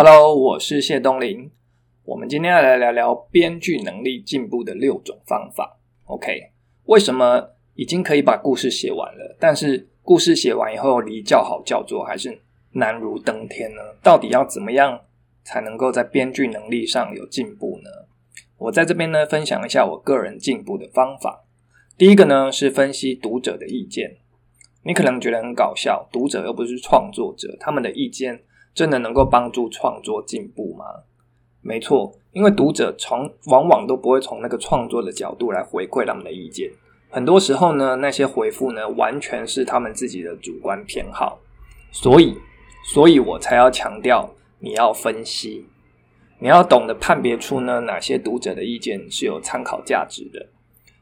Hello，我是谢东林。我们今天要来聊聊编剧能力进步的六种方法。OK，为什么已经可以把故事写完了，但是故事写完以后离叫好叫座还是难如登天呢？到底要怎么样才能够在编剧能力上有进步呢？我在这边呢分享一下我个人进步的方法。第一个呢是分析读者的意见。你可能觉得很搞笑，读者又不是创作者，他们的意见真的能够帮助创作进步吗？没错，因为读者从往往都不会从那个创作的角度来回馈他们的意见，很多时候呢，那些回复呢，完全是他们自己的主观偏好。所以，所以我才要强调，你要分析，你要懂得判别出呢，哪些读者的意见是有参考价值的，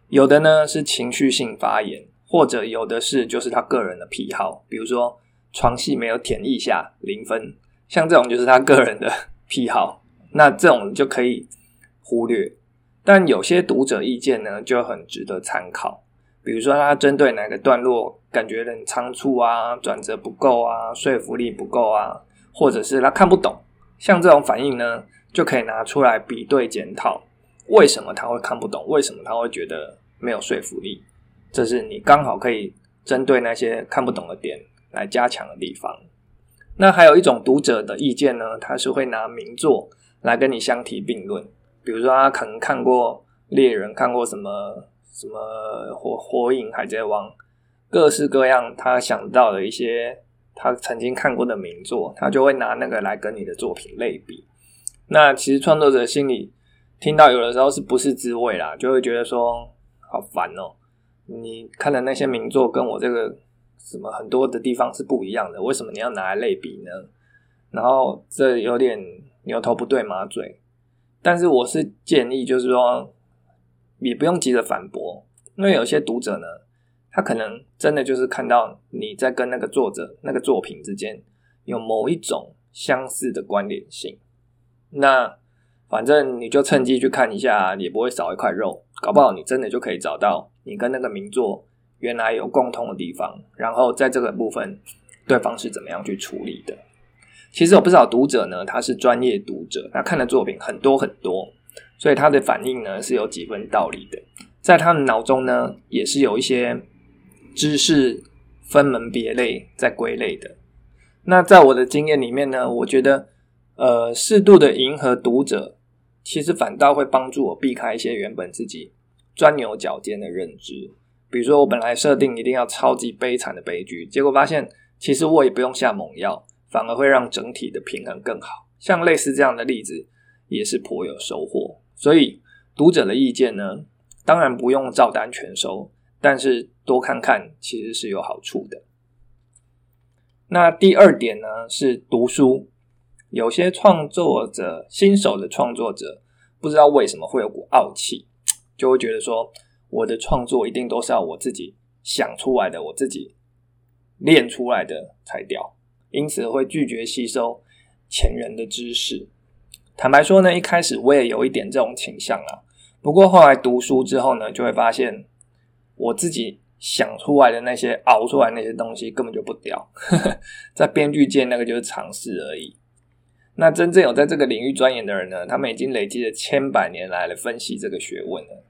有的呢是情绪性发言。或者有的是就是他个人的癖好，比如说床戏没有舔一下零分，像这种就是他个人的癖好，那这种就可以忽略。但有些读者意见呢就很值得参考，比如说他针对哪个段落感觉很仓促啊，转折不够啊，说服力不够啊，或者是他看不懂，像这种反应呢就可以拿出来比对检讨，为什么他会看不懂，为什么他会觉得没有说服力。这是你刚好可以针对那些看不懂的点来加强的地方。那还有一种读者的意见呢，他是会拿名作来跟你相提并论。比如说，他可能看过《猎人》，看过什么什么《火火影》《海贼王》，各式各样他想到的一些他曾经看过的名作，他就会拿那个来跟你的作品类比。那其实创作者心里听到有的时候是不是滋味啦，就会觉得说好烦哦。你看的那些名作跟我这个什么很多的地方是不一样的，为什么你要拿来类比呢？然后这有点牛头不对马嘴，但是我是建议，就是说也不用急着反驳，因为有些读者呢，他可能真的就是看到你在跟那个作者那个作品之间有某一种相似的关联性，那反正你就趁机去看一下，也不会少一块肉，搞不好你真的就可以找到。你跟那个名作原来有共通的地方，然后在这个部分，对方是怎么样去处理的？其实有不少读者呢，他是专业读者，他看的作品很多很多，所以他的反应呢是有几分道理的，在他的脑中呢也是有一些知识分门别类在归类的。那在我的经验里面呢，我觉得呃适度的迎合读者，其实反倒会帮助我避开一些原本自己。钻牛角尖的认知，比如说我本来设定一定要超级悲惨的悲剧，结果发现其实我也不用下猛药，反而会让整体的平衡更好。像类似这样的例子也是颇有收获。所以读者的意见呢，当然不用照单全收，但是多看看其实是有好处的。那第二点呢是读书，有些创作者新手的创作者不知道为什么会有股傲气。就会觉得说，我的创作一定都是要我自己想出来的，我自己练出来的才屌，因此会拒绝吸收前人的知识。坦白说呢，一开始我也有一点这种倾向啊。不过后来读书之后呢，就会发现我自己想出来的那些熬出来那些东西根本就不屌，在编剧界那个就是尝试而已。那真正有在这个领域钻研的人呢，他们已经累积了千百年来的分析这个学问了。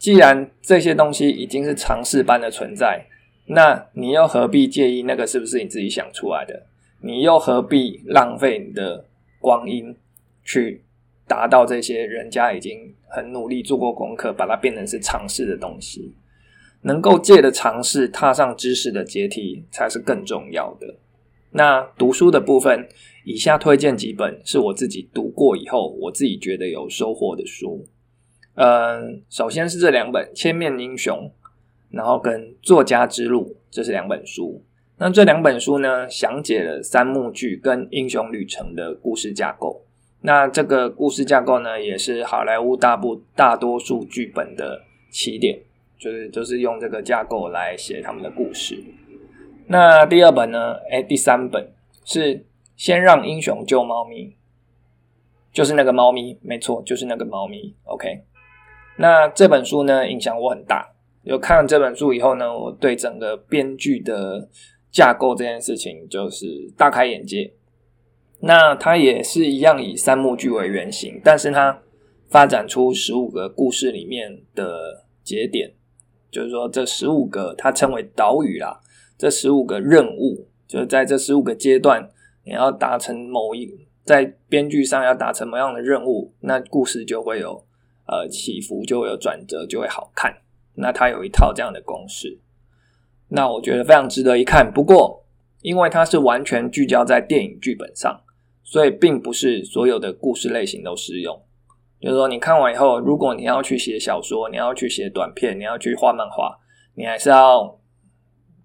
既然这些东西已经是尝试般的存在，那你又何必介意那个是不是你自己想出来的？你又何必浪费你的光阴去达到这些人家已经很努力做过功课，把它变成是尝试的东西？能够借着尝试踏上知识的阶梯，才是更重要的。那读书的部分，以下推荐几本是我自己读过以后，我自己觉得有收获的书。嗯，首先是这两本《千面英雄》，然后跟《作家之路》，这是两本书。那这两本书呢，详解了三幕剧跟英雄旅程的故事架构。那这个故事架构呢，也是好莱坞大部大多数剧本的起点，就是就是用这个架构来写他们的故事。那第二本呢？哎，第三本是先让英雄救猫咪，就是那个猫咪，没错，就是那个猫咪。OK。那这本书呢，影响我很大。有看了这本书以后呢，我对整个编剧的架构这件事情就是大开眼界。那它也是一样以三幕剧为原型，但是它发展出十五个故事里面的节点，就是说这十五个它称为岛屿啦，这十五个任务，就是在这十五个阶段，你要达成某一在编剧上要达成某样的任务，那故事就会有呃起伏，就会有转折，就会好看。那它有一套这样的公式，那我觉得非常值得一看。不过，因为它是完全聚焦在电影剧本上。所以并不是所有的故事类型都适用，就是说你看完以后，如果你要去写小说，你要去写短片，你要去画漫画，你还是要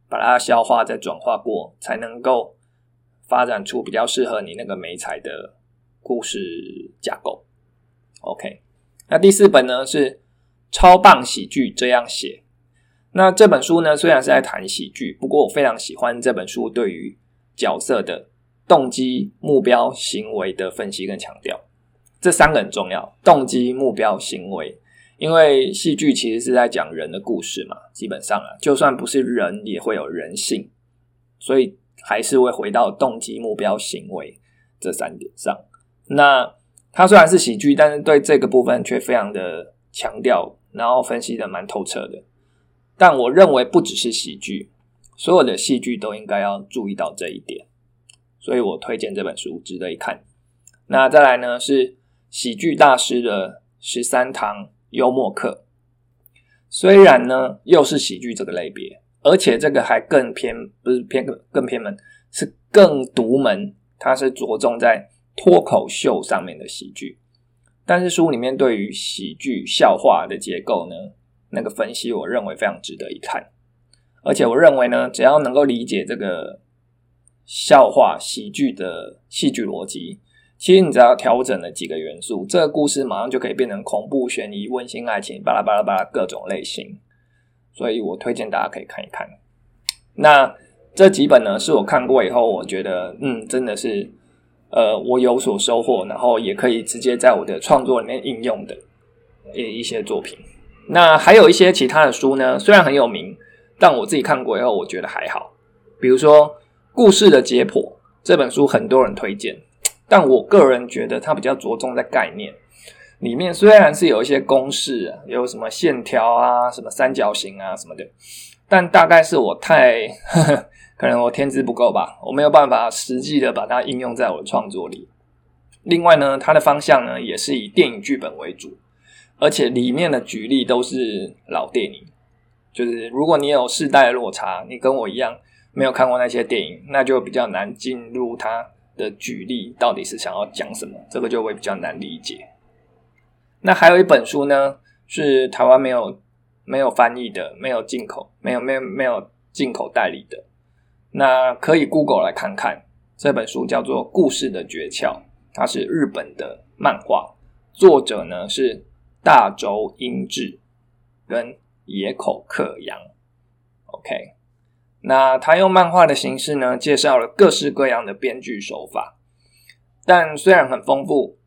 把它消化再转化过，才能够发展出比较适合你那个美彩的故事架构。OK，那第四本呢是超棒喜剧这样写。那这本书呢虽然是在谈喜剧，不过我非常喜欢这本书对于角色的。动机、目标、行为的分析跟强调，这三个很重要。动机、目标、行为，因为戏剧其实是在讲人的故事嘛，基本上啊，就算不是人，也会有人性，所以还是会回到动机、目标、行为这三点上。那它虽然是喜剧，但是对这个部分却非常的强调，然后分析的蛮透彻的。但我认为不只是喜剧，所有的戏剧都应该要注意到这一点。所以我推荐这本书，值得一看。那再来呢，是喜剧大师的十三堂幽默课。虽然呢，又是喜剧这个类别，而且这个还更偏，不是偏更偏门，是更独门。它是着重在脱口秀上面的喜剧。但是书里面对于喜剧笑话的结构呢，那个分析，我认为非常值得一看。而且我认为呢，只要能够理解这个。笑话喜剧的戏剧逻辑，其实你只要调整了几个元素，这个故事马上就可以变成恐怖、悬疑、温馨、爱情，巴拉巴拉巴拉各种类型。所以我推荐大家可以看一看。那这几本呢，是我看过以后，我觉得嗯，真的是呃，我有所收获，然后也可以直接在我的创作里面应用的一一些作品。那还有一些其他的书呢，虽然很有名，但我自己看过以后，我觉得还好。比如说。故事的解剖这本书很多人推荐，但我个人觉得它比较着重在概念里面。虽然是有一些公式，有什么线条啊、什么三角形啊什么的，但大概是我太 可能我天资不够吧，我没有办法实际的把它应用在我的创作里。另外呢，它的方向呢也是以电影剧本为主，而且里面的举例都是老电影，就是如果你有世代落差，你跟我一样。没有看过那些电影，那就比较难进入他的举例到底是想要讲什么，这个就会比较难理解。那还有一本书呢，是台湾没有没有翻译的，没有进口，没有没有没有进口代理的，那可以 Google 来看看。这本书叫做《故事的诀窍》，它是日本的漫画，作者呢是大轴英治跟野口克洋。OK。那他用漫画的形式呢，介绍了各式各样的编剧手法，但虽然很丰富，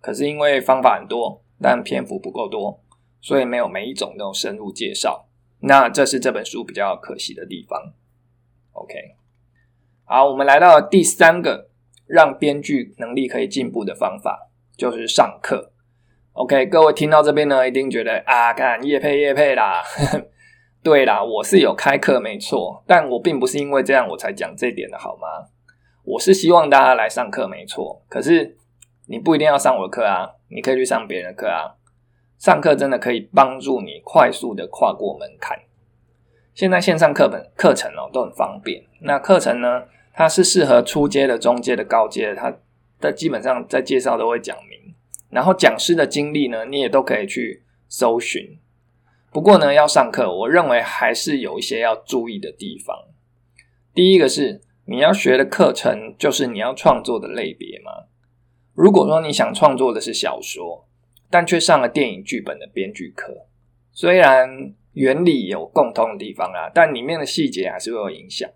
可是因为方法很多，但篇幅不够多，所以没有每一种都深入介绍。那这是这本书比较可惜的地方。OK，好，我们来到第三个让编剧能力可以进步的方法，就是上课。OK，各位听到这边呢，一定觉得啊，看叶配叶配啦。对啦，我是有开课没错，但我并不是因为这样我才讲这点的好吗？我是希望大家来上课没错，可是你不一定要上我的课啊，你可以去上别人的课啊。上课真的可以帮助你快速的跨过门槛。现在线上课本课程哦都很方便，那课程呢，它是适合初阶的、中阶的、高阶的，它的基本上在介绍都会讲明，然后讲师的经历呢，你也都可以去搜寻。不过呢，要上课，我认为还是有一些要注意的地方。第一个是，你要学的课程就是你要创作的类别吗？如果说你想创作的是小说，但却上了电影剧本的编剧课，虽然原理有共通的地方啊，但里面的细节还是会有影响。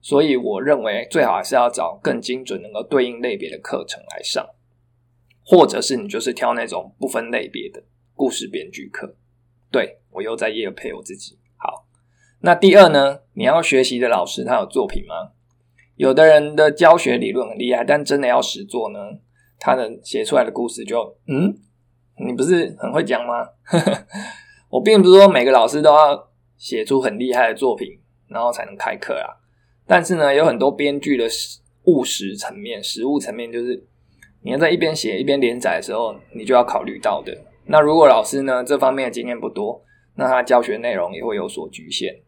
所以我认为最好还是要找更精准、能够对应类别的课程来上，或者是你就是挑那种不分类别的故事编剧课。对我又在夜配我自己。好，那第二呢？你要学习的老师他有作品吗？有的人的教学理论很厉害，但真的要实做呢，他的写出来的故事就嗯，你不是很会讲吗？呵 呵我并不是说每个老师都要写出很厉害的作品，然后才能开课啊。但是呢，有很多编剧的务实层面、实物层面，就是你要在一边写一边连载的时候，你就要考虑到的。那如果老师呢这方面的经验不多，那他教学内容也会有所局限。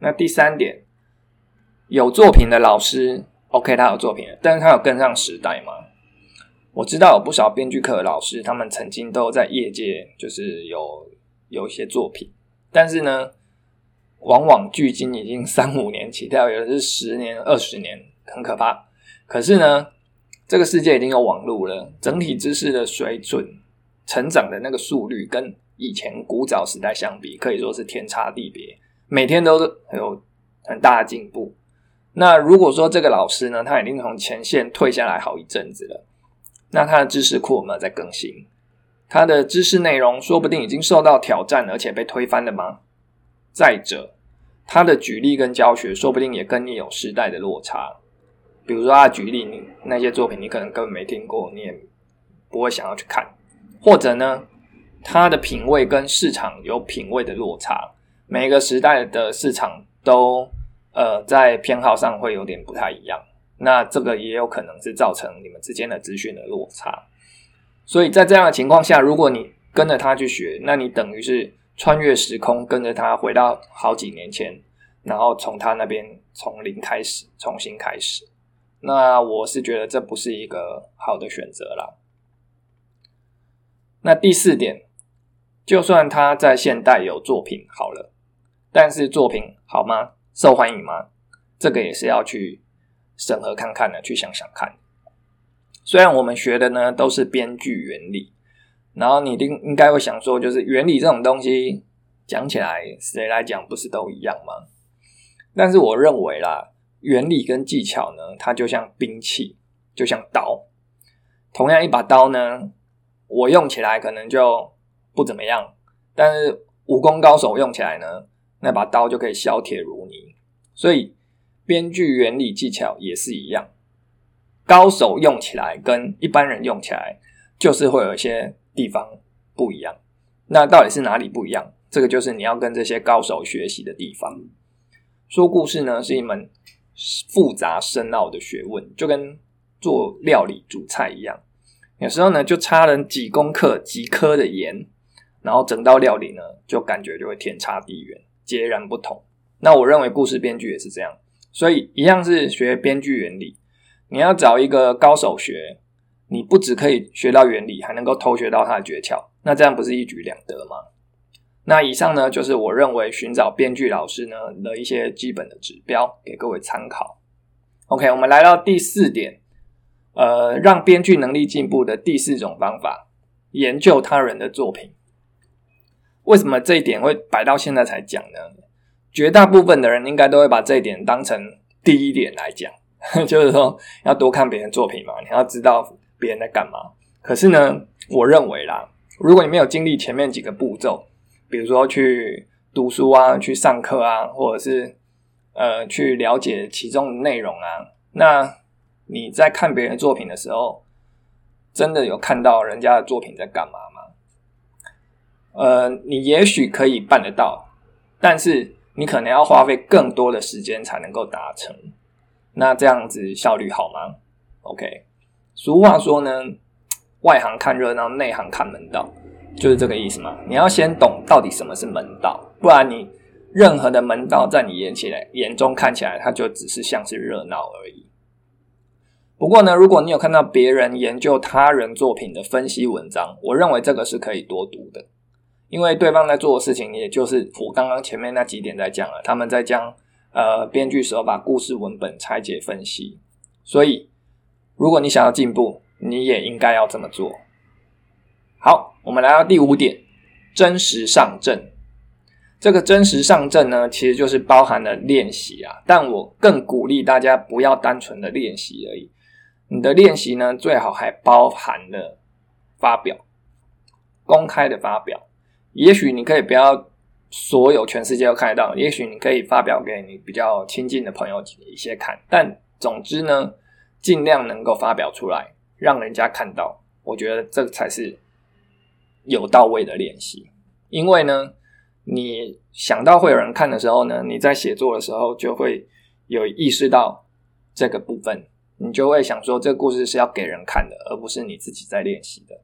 那第三点，有作品的老师，OK，他有作品，但是他有跟上时代吗？我知道有不少编剧课的老师，他们曾经都在业界就是有有一些作品，但是呢，往往距今已经三五年起跳，有的是十年、二十年，很可怕。可是呢，这个世界已经有网络了，整体知识的水准、成长的那个速率，跟以前古早时代相比，可以说是天差地别。每天都是有很大的进步。那如果说这个老师呢，他已经从前线退下来好一阵子了，那他的知识库有没有在更新？他的知识内容说不定已经受到挑战，而且被推翻了吗？再者，他的举例跟教学说不定也跟你有时代的落差。比如说，他举例你那些作品，你可能根本没听过，你也不会想要去看。或者呢，他的品味跟市场有品味的落差。每个时代的市场都呃在偏好上会有点不太一样，那这个也有可能是造成你们之间的资讯的落差。所以在这样的情况下，如果你跟着他去学，那你等于是穿越时空，跟着他回到好几年前，然后从他那边从零开始重新开始。那我是觉得这不是一个好的选择啦。那第四点，就算他在现代有作品好了。但是作品好吗？受欢迎吗？这个也是要去审核看看的，去想想看。虽然我们学的呢都是编剧原理，然后你应应该会想说，就是原理这种东西讲起来，谁来讲不是都一样吗？但是我认为啦，原理跟技巧呢，它就像兵器，就像刀。同样一把刀呢，我用起来可能就不怎么样，但是武功高手用起来呢？那把刀就可以削铁如泥，所以编剧原理技巧也是一样，高手用起来跟一般人用起来就是会有一些地方不一样。那到底是哪里不一样？这个就是你要跟这些高手学习的地方。说故事呢是一门复杂深奥的学问，就跟做料理煮菜一样，有时候呢就差了几公克几颗的盐，然后整道料理呢就感觉就会天差地远。截然不同。那我认为故事编剧也是这样，所以一样是学编剧原理。你要找一个高手学，你不只可以学到原理，还能够偷学到他的诀窍。那这样不是一举两得吗？那以上呢，就是我认为寻找编剧老师呢的一些基本的指标，给各位参考。OK，我们来到第四点，呃，让编剧能力进步的第四种方法：研究他人的作品。为什么这一点会摆到现在才讲呢？绝大部分的人应该都会把这一点当成第一点来讲，就是说要多看别人作品嘛，你要知道别人在干嘛。可是呢，我认为啦，如果你没有经历前面几个步骤，比如说去读书啊、去上课啊，或者是呃去了解其中的内容啊，那你在看别人作品的时候，真的有看到人家的作品在干嘛吗？呃，你也许可以办得到，但是你可能要花费更多的时间才能够达成。那这样子效率好吗？OK，俗话说呢，外行看热闹，内行看门道，就是这个意思嘛。你要先懂到底什么是门道，不然你任何的门道在你眼起来眼中看起来，它就只是像是热闹而已。不过呢，如果你有看到别人研究他人作品的分析文章，我认为这个是可以多读的。因为对方在做的事情，也就是我刚刚前面那几点在讲了，他们在将呃编剧手法、故事文本拆解分析。所以，如果你想要进步，你也应该要这么做。好，我们来到第五点，真实上阵。这个真实上阵呢，其实就是包含了练习啊，但我更鼓励大家不要单纯的练习而已。你的练习呢，最好还包含了发表，公开的发表。也许你可以不要所有全世界都看得到，也许你可以发表给你比较亲近的朋友一些看，但总之呢，尽量能够发表出来，让人家看到。我觉得这才是有到位的练习。因为呢，你想到会有人看的时候呢，你在写作的时候就会有意识到这个部分，你就会想说，这个故事是要给人看的，而不是你自己在练习的。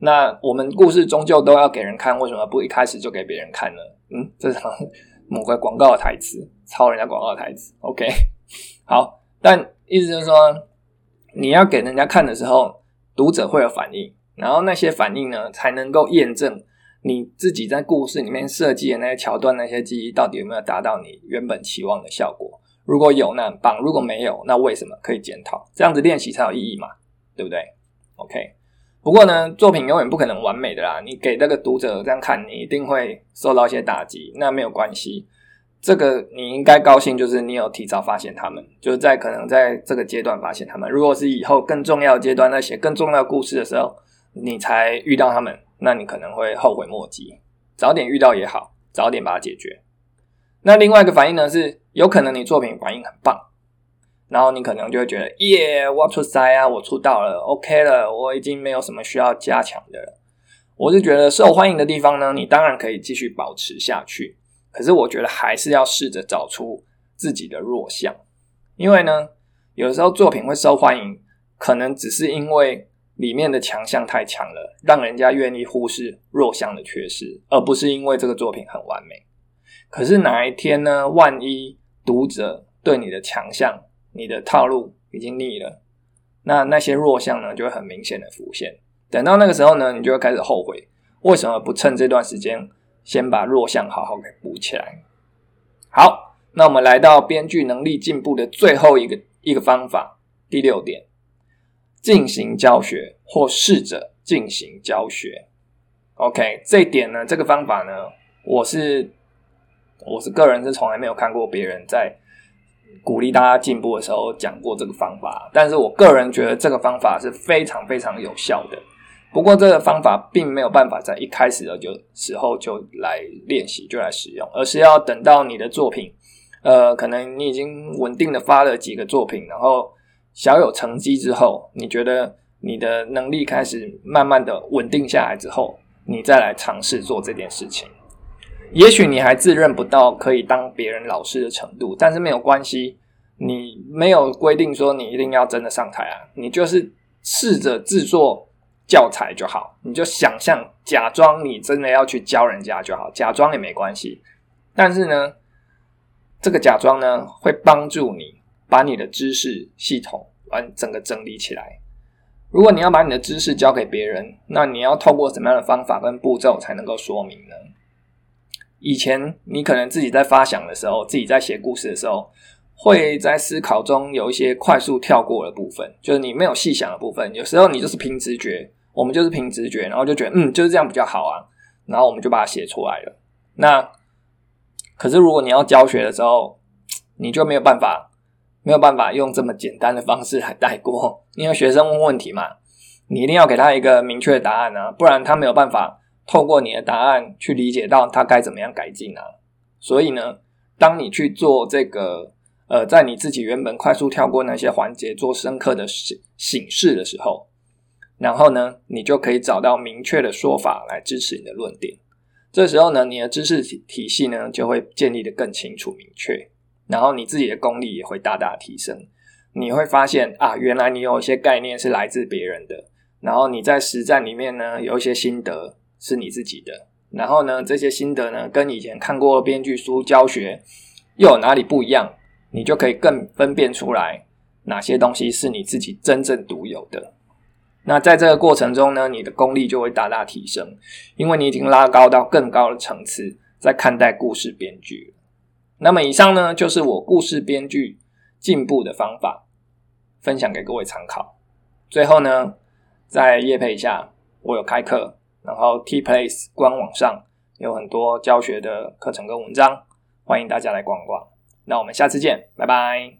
那我们故事终究都要给人看，为什么不一开始就给别人看呢？嗯，这是 某个广告的台词，抄人家广告的台词。OK，好，但意思就是说，你要给人家看的时候，读者会有反应，然后那些反应呢，才能够验证你自己在故事里面设计的那些桥段、那些记忆到底有没有达到你原本期望的效果。如果有，那很棒；如果没有，那为什么可以检讨？这样子练习才有意义嘛，对不对？OK。不过呢，作品永远不可能完美的啦。你给那个读者这样看，你一定会受到一些打击。那没有关系，这个你应该高兴，就是你有提早发现他们，就是在可能在这个阶段发现他们。如果是以后更重要阶段，在写更重要故事的时候，你才遇到他们，那你可能会后悔莫及。早点遇到也好，早点把它解决。那另外一个反应呢，是有可能你作品反应很棒。然后你可能就会觉得，耶，我出塞啊，我出道了，OK 了，我已经没有什么需要加强的了。我是觉得受欢迎的地方呢，你当然可以继续保持下去。可是我觉得还是要试着找出自己的弱项，因为呢，有时候作品会受欢迎，可能只是因为里面的强项太强了，让人家愿意忽视弱项的缺失，而不是因为这个作品很完美。可是哪一天呢？万一读者对你的强项，你的套路已经腻了，那那些弱项呢就会很明显的浮现。等到那个时候呢，你就会开始后悔，为什么不趁这段时间先把弱项好好给补起来？好，那我们来到编剧能力进步的最后一个一个方法，第六点，进行教学或试着进行教学。OK，这一点呢，这个方法呢，我是我是个人是从来没有看过别人在。鼓励大家进步的时候讲过这个方法，但是我个人觉得这个方法是非常非常有效的。不过这个方法并没有办法在一开始的就时候就来练习就来使用，而是要等到你的作品，呃，可能你已经稳定的发了几个作品，然后小有成绩之后，你觉得你的能力开始慢慢的稳定下来之后，你再来尝试做这件事情。也许你还自认不到可以当别人老师的程度，但是没有关系，你没有规定说你一定要真的上台啊，你就是试着制作教材就好，你就想象假装你真的要去教人家就好，假装也没关系。但是呢，这个假装呢会帮助你把你的知识系统完整个整理起来。如果你要把你的知识教给别人，那你要透过什么样的方法跟步骤才能够说明呢？以前你可能自己在发想的时候，自己在写故事的时候，会在思考中有一些快速跳过的部分，就是你没有细想的部分。有时候你就是凭直觉，我们就是凭直觉，然后就觉得嗯就是这样比较好啊，然后我们就把它写出来了。那可是如果你要教学的时候，你就没有办法，没有办法用这么简单的方式来带过，因为学生问问题嘛，你一定要给他一个明确的答案啊，不然他没有办法。透过你的答案去理解到他该怎么样改进啊，所以呢，当你去做这个呃，在你自己原本快速跳过那些环节做深刻的醒醒示的时候，然后呢，你就可以找到明确的说法来支持你的论点。这时候呢，你的知识体体系呢就会建立的更清楚明确，然后你自己的功力也会大大提升。你会发现啊，原来你有一些概念是来自别人的，然后你在实战里面呢有一些心得。是你自己的，然后呢，这些心得呢，跟以前看过编剧书教学又有哪里不一样？你就可以更分辨出来哪些东西是你自己真正独有的。那在这个过程中呢，你的功力就会大大提升，因为你已经拉高到更高的层次，在看待故事编剧。那么以上呢，就是我故事编剧进步的方法，分享给各位参考。最后呢，在叶配一下，我有开课。然后 T Place 官网上有很多教学的课程跟文章，欢迎大家来逛逛。那我们下次见，拜拜。